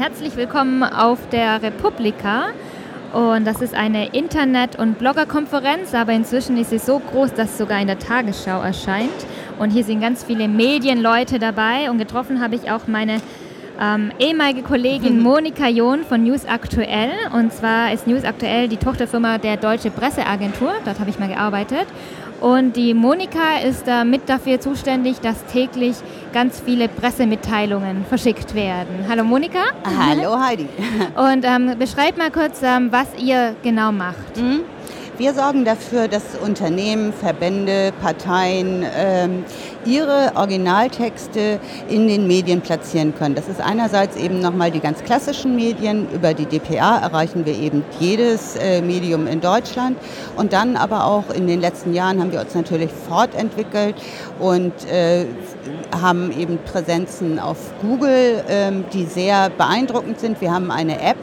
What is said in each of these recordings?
Herzlich willkommen auf der Republika. Und das ist eine Internet- und Bloggerkonferenz, aber inzwischen ist sie so groß, dass es sogar in der Tagesschau erscheint. Und hier sind ganz viele Medienleute dabei und getroffen habe ich auch meine ähm, ehemalige Kollegin Monika John von News Aktuell. Und zwar ist News Aktuell die Tochterfirma der Deutsche Presseagentur. Dort habe ich mal gearbeitet. Und die Monika ist da mit dafür zuständig, dass täglich ganz viele Pressemitteilungen verschickt werden. Hallo Monika. Hallo Heidi. Und ähm, beschreib mal kurz, ähm, was ihr genau macht. Mhm. Wir sorgen dafür, dass Unternehmen, Verbände, Parteien ähm, ihre Originaltexte in den Medien platzieren können. Das ist einerseits eben nochmal die ganz klassischen Medien. Über die DPA erreichen wir eben jedes äh, Medium in Deutschland. Und dann aber auch in den letzten Jahren haben wir uns natürlich fortentwickelt und äh, haben eben Präsenzen auf Google, äh, die sehr beeindruckend sind. Wir haben eine App,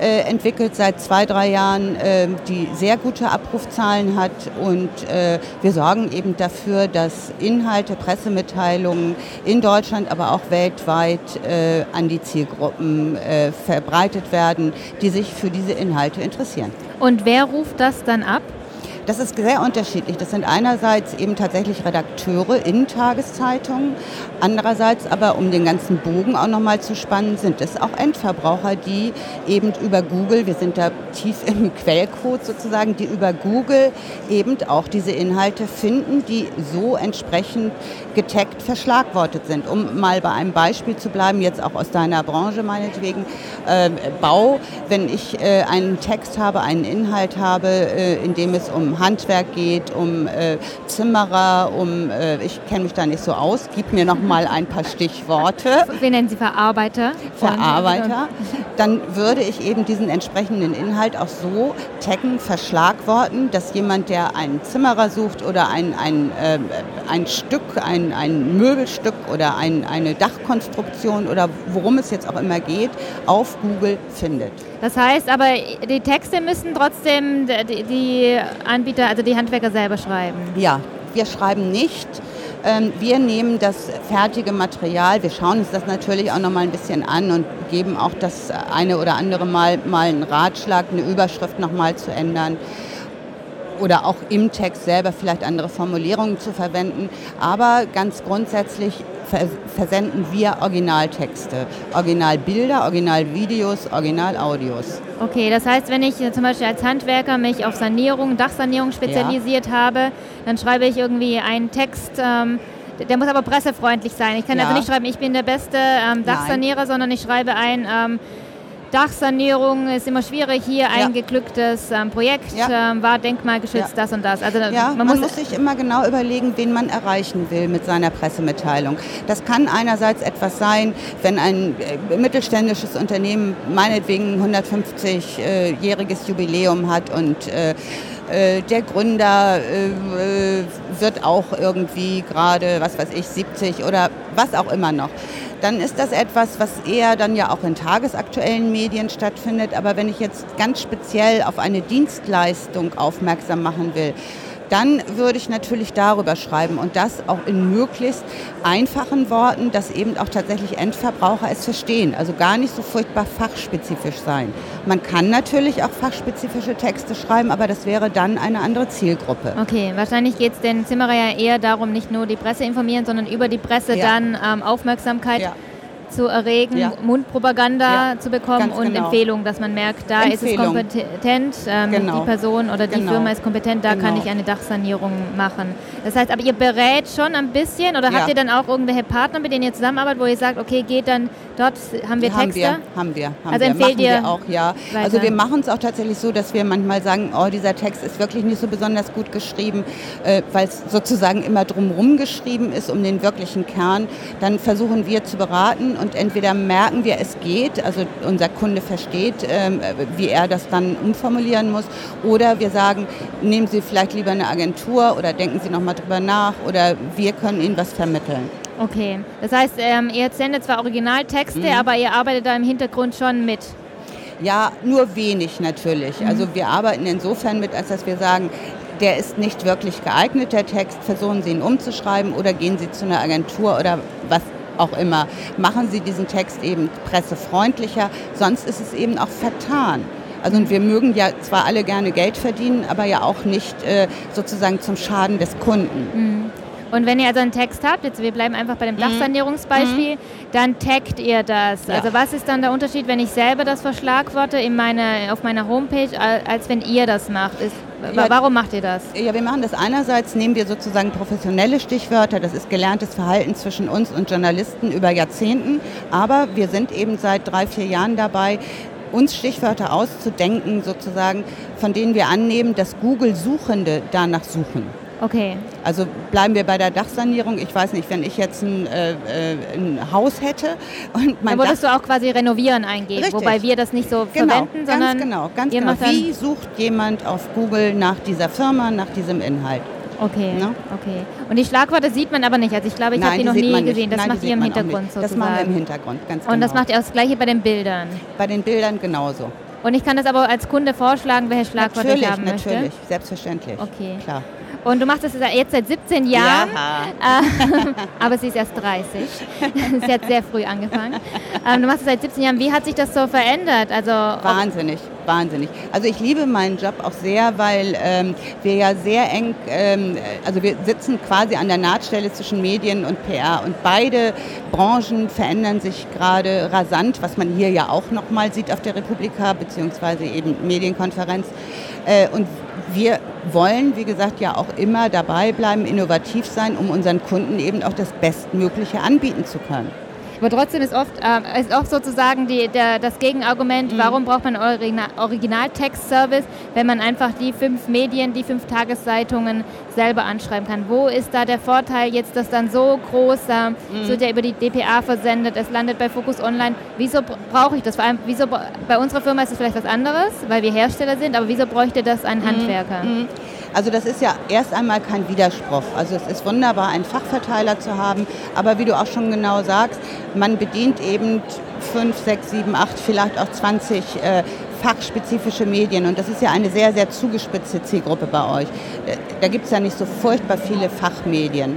äh, entwickelt seit zwei, drei Jahren, äh, die sehr gute Abrufzahlen hat. Und äh, wir sorgen eben dafür, dass Inhalte, Pressemitteilungen in Deutschland, aber auch weltweit äh, an die Zielgruppen äh, verbreitet werden, die sich für diese Inhalte interessieren. Und wer ruft das dann ab? Das ist sehr unterschiedlich. Das sind einerseits eben tatsächlich Redakteure in Tageszeitungen, andererseits aber, um den ganzen Bogen auch nochmal zu spannen, sind es auch Endverbraucher, die eben über Google, wir sind da tief im Quellcode sozusagen, die über Google eben auch diese Inhalte finden, die so entsprechend getaggt verschlagwortet sind. Um mal bei einem Beispiel zu bleiben, jetzt auch aus deiner Branche meinetwegen, äh, Bau, wenn ich äh, einen Text habe, einen Inhalt habe, äh, in dem es um Handwerk geht, um äh, Zimmerer, um, äh, ich kenne mich da nicht so aus, gib mir noch mal ein paar Stichworte. Wir nennen Sie Verarbeiter. Verarbeiter. Dann würde ich eben diesen entsprechenden Inhalt auch so taggen, verschlagworten, dass jemand, der einen Zimmerer sucht oder ein, ein, äh, ein Stück, ein, ein Möbelstück oder ein, eine Dachkonstruktion oder worum es jetzt auch immer geht, auf Google findet. Das heißt aber, die Texte müssen trotzdem die, die Anbieter, also die Handwerker selber schreiben. Ja, wir schreiben nicht. Ähm, wir nehmen das fertige Material, wir schauen uns das natürlich auch noch mal ein bisschen an und geben auch das eine oder andere Mal, mal einen Ratschlag, eine Überschrift noch mal zu ändern oder auch im Text selber vielleicht andere Formulierungen zu verwenden. Aber ganz grundsätzlich versenden wir Originaltexte, Originalbilder, Originalvideos, Originalaudios. Okay, das heißt, wenn ich zum Beispiel als Handwerker mich auf Sanierung, Dachsanierung spezialisiert ja. habe, dann schreibe ich irgendwie einen Text. Ähm, der muss aber pressefreundlich sein. Ich kann also ja. also nicht schreiben, ich bin der beste ähm, Dachsanierer, Nein. sondern ich schreibe ein, ähm, Dachsanierung ist immer schwierig. Hier ein geglücktes ähm, Projekt ähm, war denkmalgeschützt, das und das. Also man, man muss, sich immer genau überlegen, wen man erreichen will mit seiner Pressemitteilung. Das kann einerseits etwas sein, wenn ein äh, mittelständisches Unternehmen meinetwegen 150-jähriges äh, Jubiläum hat und äh, äh, der Gründer äh, wird auch irgendwie gerade, was weiß ich, 70 oder was auch immer noch dann ist das etwas, was eher dann ja auch in tagesaktuellen Medien stattfindet. Aber wenn ich jetzt ganz speziell auf eine Dienstleistung aufmerksam machen will, dann würde ich natürlich darüber schreiben und das auch in möglichst einfachen Worten, dass eben auch tatsächlich Endverbraucher es verstehen. Also gar nicht so furchtbar fachspezifisch sein. Man kann natürlich auch fachspezifische Texte schreiben, aber das wäre dann eine andere Zielgruppe. Okay, wahrscheinlich geht es den Zimmerer ja eher darum, nicht nur die Presse informieren, sondern über die Presse ja. dann ähm, Aufmerksamkeit ja zu erregen, ja. Mundpropaganda ja, zu bekommen und genau. Empfehlungen, dass man merkt, da Empfehlung. ist es kompetent, ähm, genau. die Person oder die genau. Firma ist kompetent, da kann genau. ich eine Dachsanierung machen. Das heißt, aber ihr berät schon ein bisschen oder ja. habt ihr dann auch irgendwelche Partner, mit denen ihr zusammenarbeitet, wo ihr sagt, okay, geht dann dort, haben wir Texte? Haben wir, haben wir. Haben also wir. empfehlt ihr wir auch, ja. Weiter. Also wir machen es auch tatsächlich so, dass wir manchmal sagen, oh, dieser Text ist wirklich nicht so besonders gut geschrieben, äh, weil es sozusagen immer drumherum geschrieben ist, um den wirklichen Kern. Dann versuchen wir zu beraten und entweder merken wir, es geht, also unser Kunde versteht, ähm, wie er das dann umformulieren muss, oder wir sagen, nehmen Sie vielleicht lieber eine Agentur oder denken Sie nochmal drüber nach oder wir können Ihnen was vermitteln. Okay, das heißt, ähm, ihr sendet zwar Originaltexte, mhm. aber ihr arbeitet da im Hintergrund schon mit. Ja, nur wenig natürlich. Mhm. Also wir arbeiten insofern mit, als dass wir sagen, der ist nicht wirklich geeignet, der Text, versuchen Sie ihn umzuschreiben oder gehen Sie zu einer Agentur oder was auch immer, machen Sie diesen Text eben pressefreundlicher, sonst ist es eben auch vertan. Also und wir mögen ja zwar alle gerne Geld verdienen, aber ja auch nicht äh, sozusagen zum Schaden des Kunden. Mhm. Und wenn ihr also einen Text habt, jetzt wir bleiben einfach bei dem mhm. Dachsanierungsbeispiel, mhm. dann taggt ihr das. Ja. Also was ist dann der Unterschied, wenn ich selber das verschlagworte in meine, auf meiner Homepage, als wenn ihr das macht? Ist, ja, warum macht ihr das? Ja, wir machen das einerseits, nehmen wir sozusagen professionelle Stichwörter, das ist gelerntes Verhalten zwischen uns und Journalisten über Jahrzehnten, aber wir sind eben seit drei, vier Jahren dabei, uns Stichwörter auszudenken, sozusagen, von denen wir annehmen, dass Google-Suchende danach suchen. Okay. Also bleiben wir bei der Dachsanierung. Ich weiß nicht, wenn ich jetzt ein, äh, äh ein Haus hätte und mein Dann würdest Dach du auch quasi renovieren eingeben, Richtig. wobei wir das nicht so genau, verwenden, sondern ganz genau, ganz genau. Wie sucht jemand auf Google nach dieser Firma, nach diesem Inhalt? Okay, ne? okay. Und die Schlagworte sieht man aber nicht. Also ich glaube, ich habe die noch nie gesehen. Das Nein, macht ihr im Hintergrund sozusagen. Das machen wir im Hintergrund, ganz genau. Und das genau. macht ihr auch das Gleiche bei den Bildern? Bei den Bildern genauso. Und ich kann das aber als Kunde vorschlagen, welche Schlagworte natürlich, ich haben möchte? Natürlich, natürlich, selbstverständlich. Okay. Klar. Und du machst das jetzt seit 17 Jahren, ja. Äh, aber sie ist erst 30. sie hat sehr früh angefangen. Ähm, du machst das seit 17 Jahren. Wie hat sich das so verändert? Also, wahnsinnig, wahnsinnig. Also ich liebe meinen Job auch sehr, weil ähm, wir ja sehr eng, ähm, also wir sitzen quasi an der Nahtstelle zwischen Medien und PR und beide Branchen verändern sich gerade rasant, was man hier ja auch nochmal sieht auf der Republika, beziehungsweise eben Medienkonferenz. Äh, und wir wollen, wie gesagt, ja auch immer dabei bleiben, innovativ sein, um unseren Kunden eben auch das Bestmögliche anbieten zu können. Aber trotzdem ist oft, äh, ist oft sozusagen die, der, das Gegenargument, mhm. warum braucht man Original, Originaltext-Service, wenn man einfach die fünf Medien, die fünf Tageszeitungen selber anschreiben kann. Wo ist da der Vorteil jetzt, dass dann so groß, äh, mhm. es wird ja über die DPA versendet, es landet bei Focus Online. Wieso brauche ich das? Vor allem, wieso, bei unserer Firma ist es vielleicht was anderes, weil wir Hersteller sind, aber wieso bräuchte das ein mhm. Handwerker? Also das ist ja erst einmal kein Widerspruch. Also es ist wunderbar, einen Fachverteiler zu haben, aber wie du auch schon genau sagst, man bedient eben fünf, sechs, sieben, acht, vielleicht auch 20 äh, fachspezifische Medien. Und das ist ja eine sehr, sehr zugespitzte Zielgruppe bei euch. Äh, da gibt es ja nicht so furchtbar viele Fachmedien.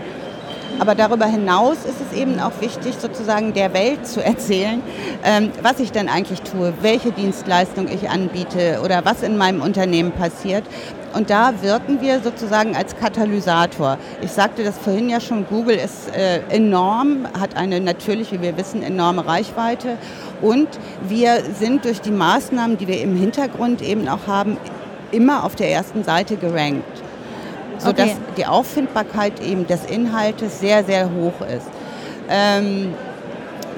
Aber darüber hinaus ist es eben auch wichtig, sozusagen der Welt zu erzählen, ähm, was ich denn eigentlich tue, welche Dienstleistung ich anbiete oder was in meinem Unternehmen passiert. Und da wirken wir sozusagen als Katalysator. Ich sagte das vorhin ja schon, Google ist äh, enorm, hat eine natürlich, wie wir wissen, enorme Reichweite. Und wir sind durch die Maßnahmen, die wir im Hintergrund eben auch haben, immer auf der ersten Seite gerankt sodass okay. die Auffindbarkeit eben des Inhaltes sehr, sehr hoch ist. Ähm,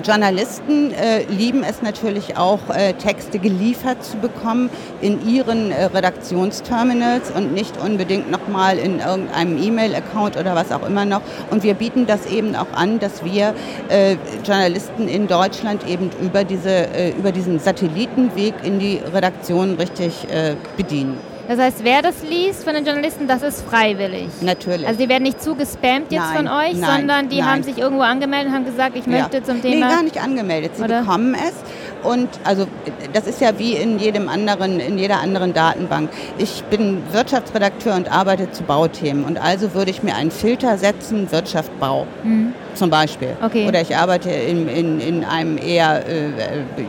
Journalisten äh, lieben es natürlich auch, äh, Texte geliefert zu bekommen in ihren äh, Redaktionsterminals und nicht unbedingt nochmal in irgendeinem E-Mail-Account oder was auch immer noch. Und wir bieten das eben auch an, dass wir äh, Journalisten in Deutschland eben über, diese, äh, über diesen Satellitenweg in die Redaktion richtig äh, bedienen. Das heißt, wer das liest von den Journalisten, das ist freiwillig. Natürlich. Also die werden nicht zugespammt jetzt nein, von euch, nein, sondern die nein. haben sich irgendwo angemeldet und haben gesagt, ich möchte ja. zum Thema. Nee, gar nicht angemeldet. Sie Oder? bekommen es und also das ist ja wie in jedem anderen, in jeder anderen Datenbank. Ich bin Wirtschaftsredakteur und arbeite zu Bauthemen. Und also würde ich mir einen Filter setzen, Wirtschaft, Bau. Mhm. Zum Beispiel. Okay. Oder ich arbeite in, in, in einem eher äh,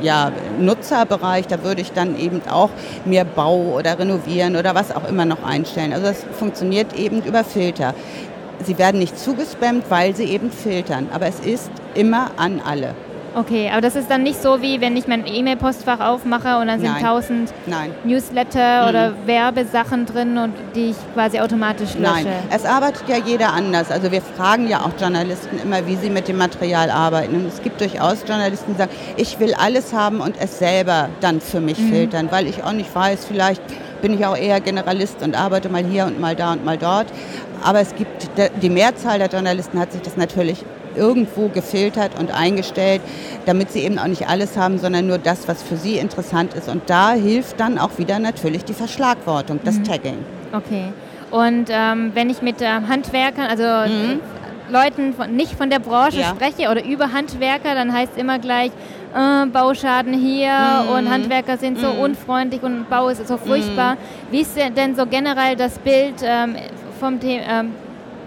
ja, Nutzerbereich, da würde ich dann eben auch mir Bau oder renovieren oder was auch immer noch einstellen. Also das funktioniert eben über Filter. Sie werden nicht zugespammt, weil sie eben filtern. Aber es ist immer an alle. Okay, aber das ist dann nicht so, wie wenn ich mein E-Mail-Postfach aufmache und dann sind tausend Newsletter mhm. oder Werbesachen drin und die ich quasi automatisch lösche. Nein, es arbeitet ja jeder anders. Also wir fragen ja auch Journalisten immer, wie sie mit dem Material arbeiten. Und es gibt durchaus Journalisten, die sagen, ich will alles haben und es selber dann für mich mhm. filtern, weil ich auch nicht weiß, vielleicht bin ich auch eher Generalist und arbeite mal hier und mal da und mal dort. Aber es gibt, die Mehrzahl der Journalisten hat sich das natürlich irgendwo gefiltert und eingestellt, damit sie eben auch nicht alles haben, sondern nur das, was für sie interessant ist. Und da hilft dann auch wieder natürlich die Verschlagwortung, das mhm. Tagging. Okay. Und ähm, wenn ich mit äh, Handwerkern, also mhm. Leuten von, nicht von der Branche ja. spreche oder über Handwerker, dann heißt immer gleich, äh, Bauschaden hier mhm. und Handwerker sind so mhm. unfreundlich und Bau ist so furchtbar. Mhm. Wie ist denn so generell das Bild ähm, vom Thema?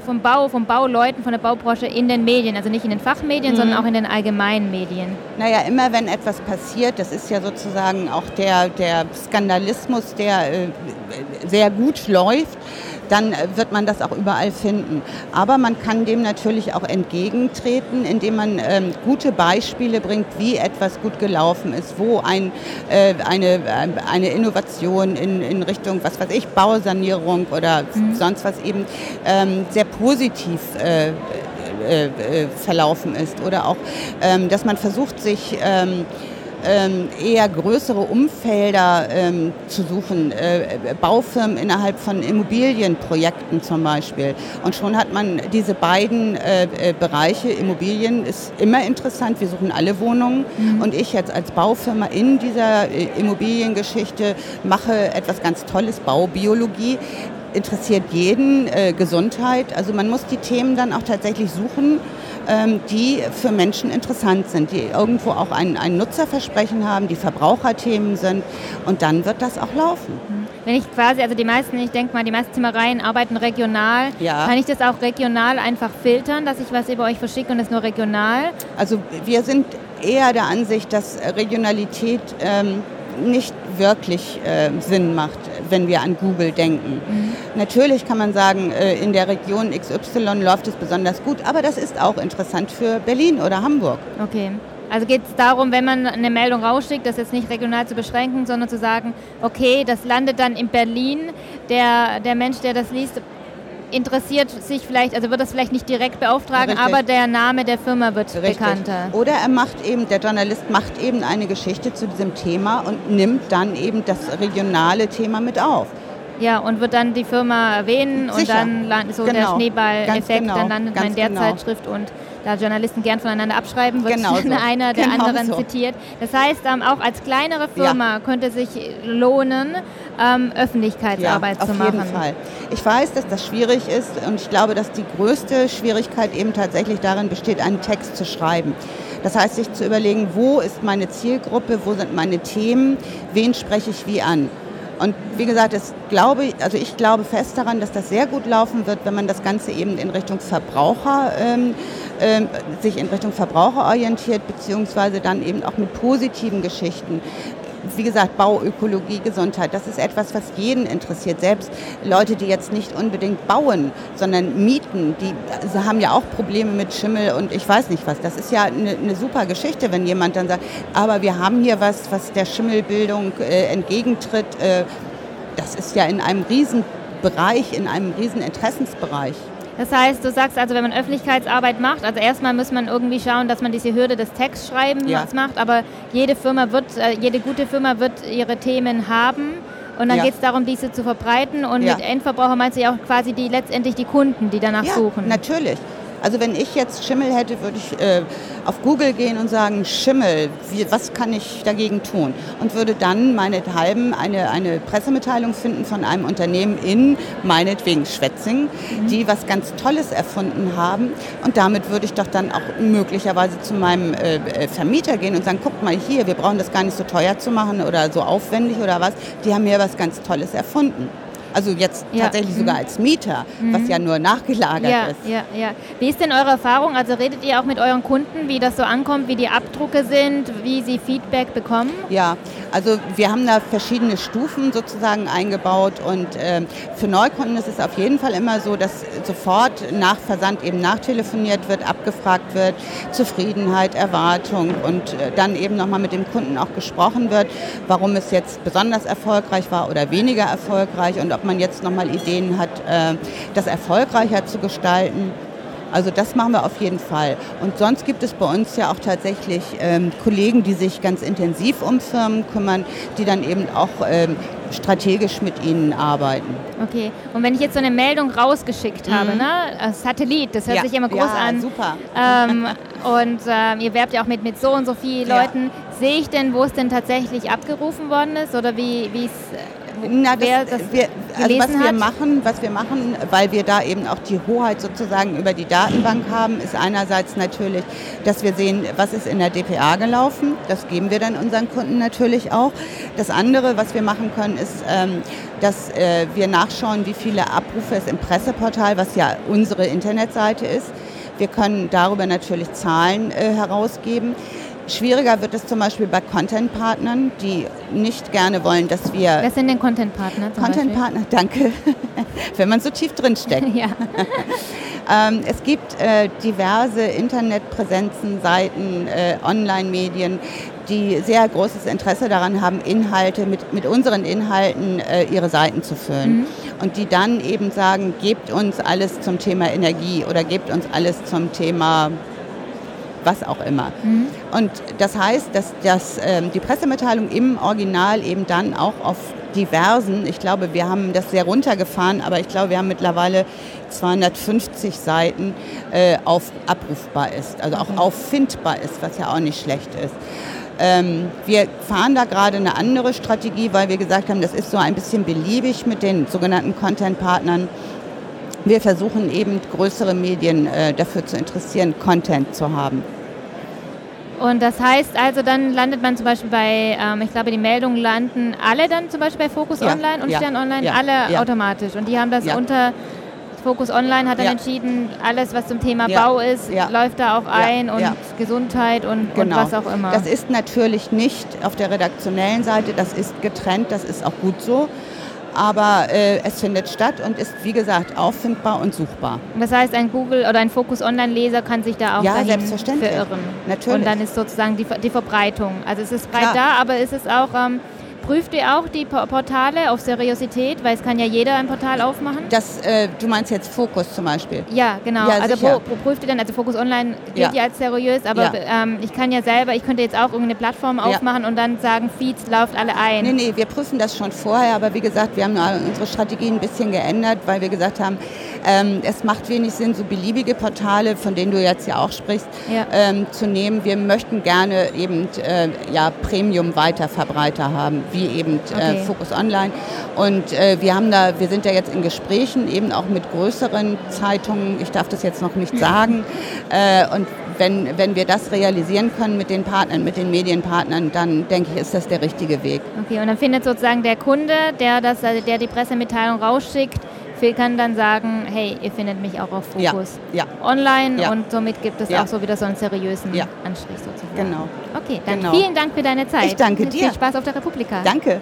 Vom Bau, vom Bauleuten, von der Baubranche in den Medien, also nicht in den Fachmedien, mhm. sondern auch in den allgemeinen Medien? Naja, immer wenn etwas passiert, das ist ja sozusagen auch der, der Skandalismus, der äh, sehr gut läuft, dann wird man das auch überall finden. Aber man kann dem natürlich auch entgegentreten, indem man ähm, gute Beispiele bringt, wie etwas gut gelaufen ist, wo ein, äh, eine, äh, eine Innovation in, in Richtung, was weiß ich, Bausanierung oder mhm. sonst was eben ähm, sehr positiv äh, äh, äh verlaufen ist. Oder auch, ähm, dass man versucht, sich ähm, ähm, eher größere Umfelder ähm, zu suchen, äh, Baufirmen innerhalb von Immobilienprojekten zum Beispiel. Und schon hat man diese beiden äh, äh, Bereiche. Immobilien ist immer interessant, wir suchen alle Wohnungen. Mhm. Und ich jetzt als Baufirma in dieser äh, Immobiliengeschichte mache etwas ganz Tolles, Baubiologie interessiert jeden äh, Gesundheit. Also man muss die Themen dann auch tatsächlich suchen die für Menschen interessant sind, die irgendwo auch ein, ein Nutzerversprechen haben, die Verbraucherthemen sind und dann wird das auch laufen. Wenn ich quasi, also die meisten, ich denke mal, die meisten Zimmereien arbeiten regional, ja. kann ich das auch regional einfach filtern, dass ich was über euch verschicke und es nur regional? Also wir sind eher der Ansicht, dass Regionalität ähm, nicht wirklich äh, Sinn macht, wenn wir an Google denken. Mhm. Natürlich kann man sagen, äh, in der Region XY läuft es besonders gut, aber das ist auch interessant für Berlin oder Hamburg. Okay. Also geht es darum, wenn man eine Meldung rausschickt, das jetzt nicht regional zu beschränken, sondern zu sagen, okay, das landet dann in Berlin. Der, der Mensch, der das liest, interessiert sich vielleicht, also wird das vielleicht nicht direkt beauftragen, Richtig. aber der Name der Firma wird Richtig. bekannter. Oder er macht eben, der Journalist macht eben eine Geschichte zu diesem Thema und nimmt dann eben das regionale Thema mit auf. Ja, und wird dann die Firma erwähnen Sicher. und dann so genau. der Schneeball-Effekt, genau. dann landet man in der genau. Zeitschrift und da Journalisten gern voneinander abschreiben, wird genau so. einer der genau anderen so. zitiert. Das heißt, ähm, auch als kleinere Firma ja. könnte sich lohnen, ähm, Öffentlichkeitsarbeit ja, zu machen. Auf jeden Fall. Ich weiß, dass das schwierig ist und ich glaube, dass die größte Schwierigkeit eben tatsächlich darin besteht, einen Text zu schreiben. Das heißt, sich zu überlegen, wo ist meine Zielgruppe, wo sind meine Themen, wen spreche ich wie an. Und wie gesagt, es glaube, also ich glaube fest daran, dass das sehr gut laufen wird, wenn man das Ganze eben in Richtung Verbraucher ähm, äh, sich in Richtung Verbraucher orientiert, beziehungsweise dann eben auch mit positiven Geschichten wie gesagt, Bauökologie, Gesundheit, das ist etwas, was jeden interessiert. Selbst Leute, die jetzt nicht unbedingt bauen, sondern mieten, die also haben ja auch Probleme mit Schimmel und ich weiß nicht was. Das ist ja eine, eine super Geschichte, wenn jemand dann sagt, aber wir haben hier was, was der Schimmelbildung äh, entgegentritt. Äh, das ist ja in einem Riesenbereich, in einem Rieseninteressensbereich. Das heißt, du sagst also, wenn man Öffentlichkeitsarbeit macht, also erstmal muss man irgendwie schauen, dass man diese Hürde des Textschreibens ja. macht, aber jede Firma wird, äh, jede gute Firma wird ihre Themen haben. Und dann ja. geht es darum, diese zu verbreiten. Und ja. mit Endverbraucher meinst du ja auch quasi die letztendlich die Kunden, die danach ja, suchen. Natürlich. Also wenn ich jetzt Schimmel hätte, würde ich äh, auf Google gehen und sagen, Schimmel, wie, was kann ich dagegen tun? Und würde dann meinethalben eine, eine Pressemitteilung finden von einem Unternehmen in, meinetwegen Schwetzing, mhm. die was ganz Tolles erfunden haben. Und damit würde ich doch dann auch möglicherweise zu meinem äh, äh, Vermieter gehen und sagen, guck mal hier, wir brauchen das gar nicht so teuer zu machen oder so aufwendig oder was. Die haben mir was ganz Tolles erfunden. Also jetzt ja. tatsächlich mhm. sogar als Mieter, mhm. was ja nur nachgelagert ja, ist. Ja, ja. Wie ist denn eure Erfahrung? Also redet ihr auch mit euren Kunden, wie das so ankommt, wie die Abdrucke sind, wie sie Feedback bekommen? Ja, also wir haben da verschiedene Stufen sozusagen eingebaut und äh, für Neukunden ist es auf jeden Fall immer so, dass sofort nach Versand eben nachtelefoniert wird, abgefragt wird, Zufriedenheit, Erwartung und äh, dann eben nochmal mit dem Kunden auch gesprochen wird, warum es jetzt besonders erfolgreich war oder weniger erfolgreich und ob man jetzt nochmal Ideen hat, äh, das erfolgreicher zu gestalten. Also das machen wir auf jeden Fall. Und sonst gibt es bei uns ja auch tatsächlich ähm, Kollegen, die sich ganz intensiv um Firmen kümmern, die dann eben auch ähm, strategisch mit ihnen arbeiten. Okay, und wenn ich jetzt so eine Meldung rausgeschickt habe, mhm. ne? Satellit, das hört ja. sich immer groß ja, an. super. Ähm, und äh, ihr werbt ja auch mit, mit so und so vielen Leuten. Ja. Sehe ich denn, wo es denn tatsächlich abgerufen worden ist oder wie es Na, das, das wir, also was wir machen, was wir machen, weil wir da eben auch die Hoheit sozusagen über die Datenbank haben, ist einerseits natürlich, dass wir sehen, was ist in der DPA gelaufen. Das geben wir dann unseren Kunden natürlich auch. Das andere, was wir machen können, ist, ähm, dass äh, wir nachschauen, wie viele Abrufe es im Presseportal, was ja unsere Internetseite ist. Wir können darüber natürlich Zahlen äh, herausgeben. Schwieriger wird es zum Beispiel bei Content-Partnern, die nicht gerne wollen, dass wir. Wer sind denn Content-Partner? Content-Partner, danke. Wenn man so tief drin steckt. ja. ähm, es gibt äh, diverse Internetpräsenzen, Seiten, äh, Online-Medien, die sehr großes Interesse daran haben, Inhalte mit, mit unseren Inhalten äh, ihre Seiten zu füllen. Mhm. Und die dann eben sagen, gebt uns alles zum Thema Energie oder gebt uns alles zum Thema was auch immer. Mhm. Und das heißt, dass, dass ähm, die Pressemitteilung im Original eben dann auch auf diversen, ich glaube, wir haben das sehr runtergefahren, aber ich glaube, wir haben mittlerweile 250 Seiten äh, auf abrufbar ist, also auch auffindbar ist, was ja auch nicht schlecht ist. Ähm, wir fahren da gerade eine andere Strategie, weil wir gesagt haben, das ist so ein bisschen beliebig mit den sogenannten Content-Partnern. Wir versuchen eben größere Medien äh, dafür zu interessieren, Content zu haben. Und das heißt also, dann landet man zum Beispiel bei, ähm, ich glaube, die Meldungen landen alle dann zum Beispiel bei Focus ja, Online und ja, Stern Online, ja, alle automatisch. Und die haben das unter Focus Online hat dann entschieden, alles, was zum Thema Bau ist, läuft da auch ein und Gesundheit und, genau. und was auch immer. Das ist natürlich nicht auf der redaktionellen Seite, das ist getrennt, das ist auch gut so aber äh, es findet statt und ist, wie gesagt, auffindbar und suchbar. Das heißt, ein Google oder ein Focus Online-Leser kann sich da auch ja, selbstverständlich. verirren. Natürlich. Und dann ist sozusagen die, die Verbreitung. Also es ist breit Klar. da, aber ist es auch... Ähm, Prüft ihr auch die Portale auf Seriosität? Weil es kann ja jeder ein Portal aufmachen. Das, äh, du meinst jetzt Fokus zum Beispiel? Ja, genau. Ja, also pro prüft ihr dann, also Fokus Online gilt ja, ja als seriös, aber ja. ähm, ich kann ja selber, ich könnte jetzt auch irgendeine Plattform aufmachen und dann sagen, Feeds lauft alle ein. Nee, nee, wir prüfen das schon vorher, aber wie gesagt, wir haben unsere Strategie ein bisschen geändert, weil wir gesagt haben, ähm, es macht wenig Sinn, so beliebige Portale, von denen du jetzt ja auch sprichst, ähm, zu nehmen. Wir möchten gerne eben äh, ja, Premium-Weiterverbreiter haben, wie eben äh, okay. Focus Online. Und äh, wir haben da, wir sind da jetzt in Gesprächen eben auch mit größeren Zeitungen. Ich darf das jetzt noch nicht sagen. äh, und wenn, wenn wir das realisieren können mit den Partnern, mit den Medienpartnern, dann denke ich, ist das der richtige Weg. Okay, und dann findet sozusagen der Kunde, der, das, der die Pressemitteilung rausschickt, Phil kann dann sagen, hey, ihr findet mich auch auf Fokus ja, ja. online ja. und somit gibt es auch so wieder so einen seriösen Anstrich sozusagen. Genau. Okay, dann genau. vielen Dank für deine Zeit. Ich danke dir. Viel Spaß auf der Republika. Danke.